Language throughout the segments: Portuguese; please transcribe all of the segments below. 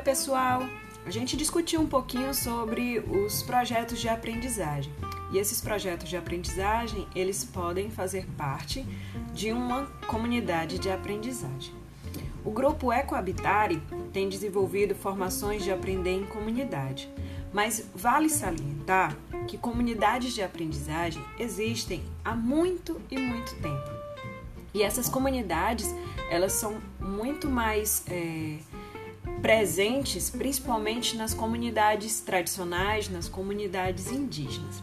Oi, pessoal! A gente discutiu um pouquinho sobre os projetos de aprendizagem. E esses projetos de aprendizagem, eles podem fazer parte de uma comunidade de aprendizagem. O grupo Ecohabitare tem desenvolvido formações de aprender em comunidade, mas vale salientar que comunidades de aprendizagem existem há muito e muito tempo. E essas comunidades, elas são muito mais é, presentes, principalmente nas comunidades tradicionais, nas comunidades indígenas.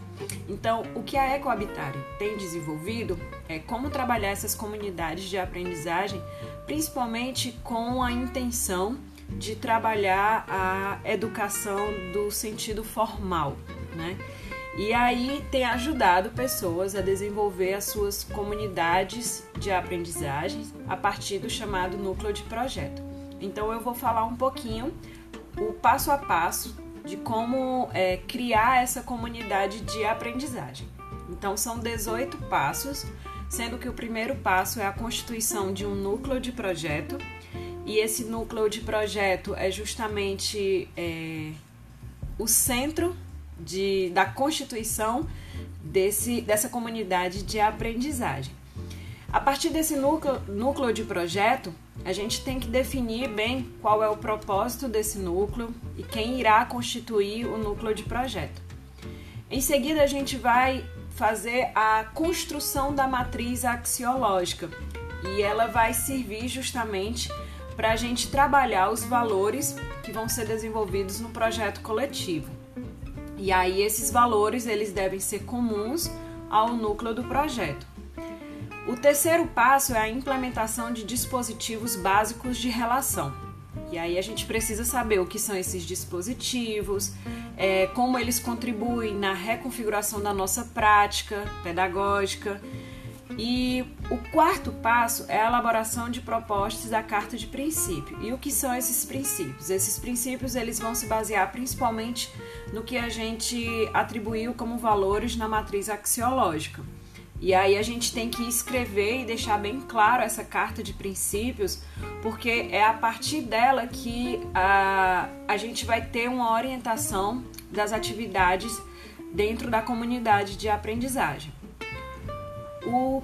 Então, o que a Ecohabitare tem desenvolvido é como trabalhar essas comunidades de aprendizagem, principalmente com a intenção de trabalhar a educação do sentido formal, né? E aí tem ajudado pessoas a desenvolver as suas comunidades de aprendizagem a partir do chamado núcleo de projeto. Então eu vou falar um pouquinho o passo a passo de como é, criar essa comunidade de aprendizagem. Então são 18 passos, sendo que o primeiro passo é a constituição de um núcleo de projeto. E esse núcleo de projeto é justamente é, o centro de, da constituição desse, dessa comunidade de aprendizagem. A partir desse núcleo, núcleo de projeto, a gente tem que definir bem qual é o propósito desse núcleo e quem irá constituir o núcleo de projeto. Em seguida, a gente vai fazer a construção da matriz axiológica e ela vai servir justamente para a gente trabalhar os valores que vão ser desenvolvidos no projeto coletivo. E aí esses valores eles devem ser comuns ao núcleo do projeto. O terceiro passo é a implementação de dispositivos básicos de relação. E aí a gente precisa saber o que são esses dispositivos, é, como eles contribuem na reconfiguração da nossa prática pedagógica. E o quarto passo é a elaboração de propostas da carta de princípio. E o que são esses princípios? Esses princípios eles vão se basear principalmente no que a gente atribuiu como valores na matriz axiológica. E aí a gente tem que escrever e deixar bem claro essa carta de princípios, porque é a partir dela que a, a gente vai ter uma orientação das atividades dentro da comunidade de aprendizagem. O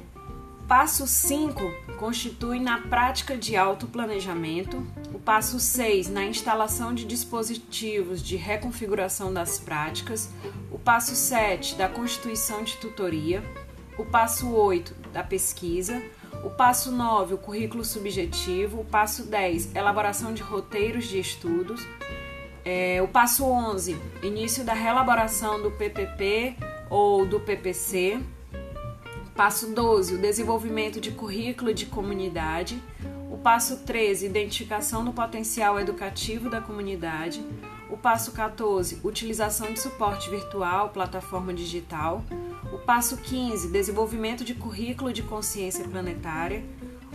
passo 5 constitui na prática de autoplanejamento, o passo 6 na instalação de dispositivos de reconfiguração das práticas, o passo 7 da constituição de tutoria, o passo 8 da pesquisa, o passo 9 o currículo subjetivo, o passo 10 elaboração de roteiros de estudos, é, o passo 11 início da reelaboração do PPP ou do PPC, Passo 12, o desenvolvimento de currículo de comunidade. O passo 13, identificação do potencial educativo da comunidade. O passo 14, utilização de suporte virtual, plataforma digital. O passo 15, desenvolvimento de currículo de consciência planetária.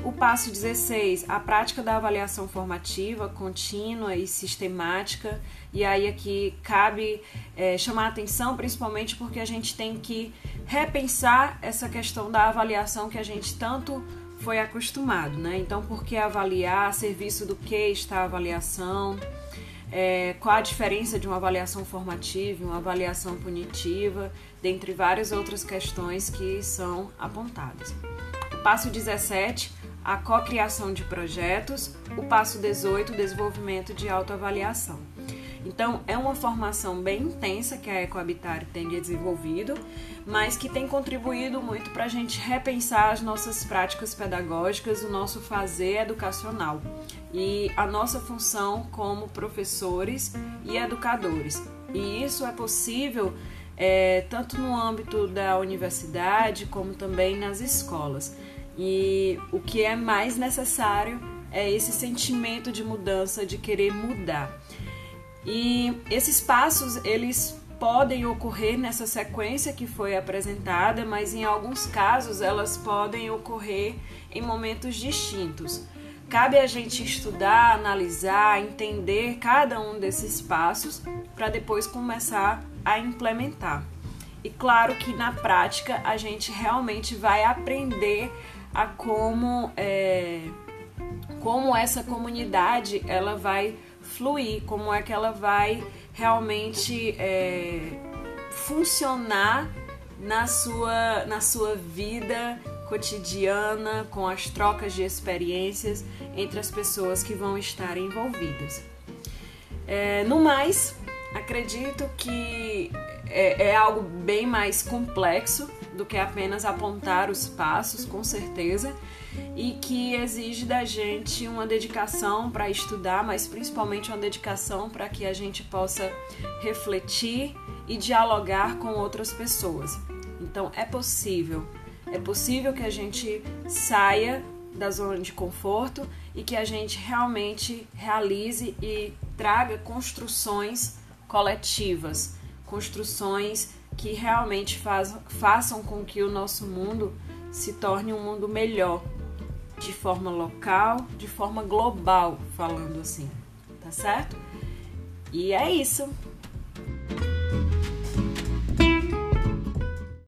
O passo 16, a prática da avaliação formativa contínua e sistemática. E aí aqui cabe é, chamar atenção, principalmente porque a gente tem que repensar essa questão da avaliação que a gente tanto foi acostumado, né? Então, por que avaliar? Serviço do que está a avaliação? É, qual a diferença de uma avaliação formativa uma avaliação punitiva, dentre várias outras questões que são apontadas. O passo 17 a cocriação de projetos, o passo 18, desenvolvimento de autoavaliação. Então, é uma formação bem intensa que a Ecohabitar tem desenvolvido, mas que tem contribuído muito para a gente repensar as nossas práticas pedagógicas, o nosso fazer educacional e a nossa função como professores e educadores. E isso é possível é, tanto no âmbito da universidade como também nas escolas. E o que é mais necessário é esse sentimento de mudança, de querer mudar. E esses passos, eles podem ocorrer nessa sequência que foi apresentada, mas em alguns casos elas podem ocorrer em momentos distintos. Cabe a gente estudar, analisar, entender cada um desses passos para depois começar a implementar. E claro que na prática a gente realmente vai aprender a como, é, como essa comunidade ela vai fluir, como é que ela vai realmente é, funcionar na sua, na sua vida cotidiana, com as trocas de experiências entre as pessoas que vão estar envolvidas. É, no mais, acredito que é, é algo bem mais complexo do que apenas apontar os passos, com certeza, e que exige da gente uma dedicação para estudar, mas principalmente uma dedicação para que a gente possa refletir e dialogar com outras pessoas. Então é possível, é possível que a gente saia da zona de conforto e que a gente realmente realize e traga construções coletivas, construções que realmente faz, façam com que o nosso mundo se torne um mundo melhor, de forma local, de forma global, falando assim, tá certo? E é isso.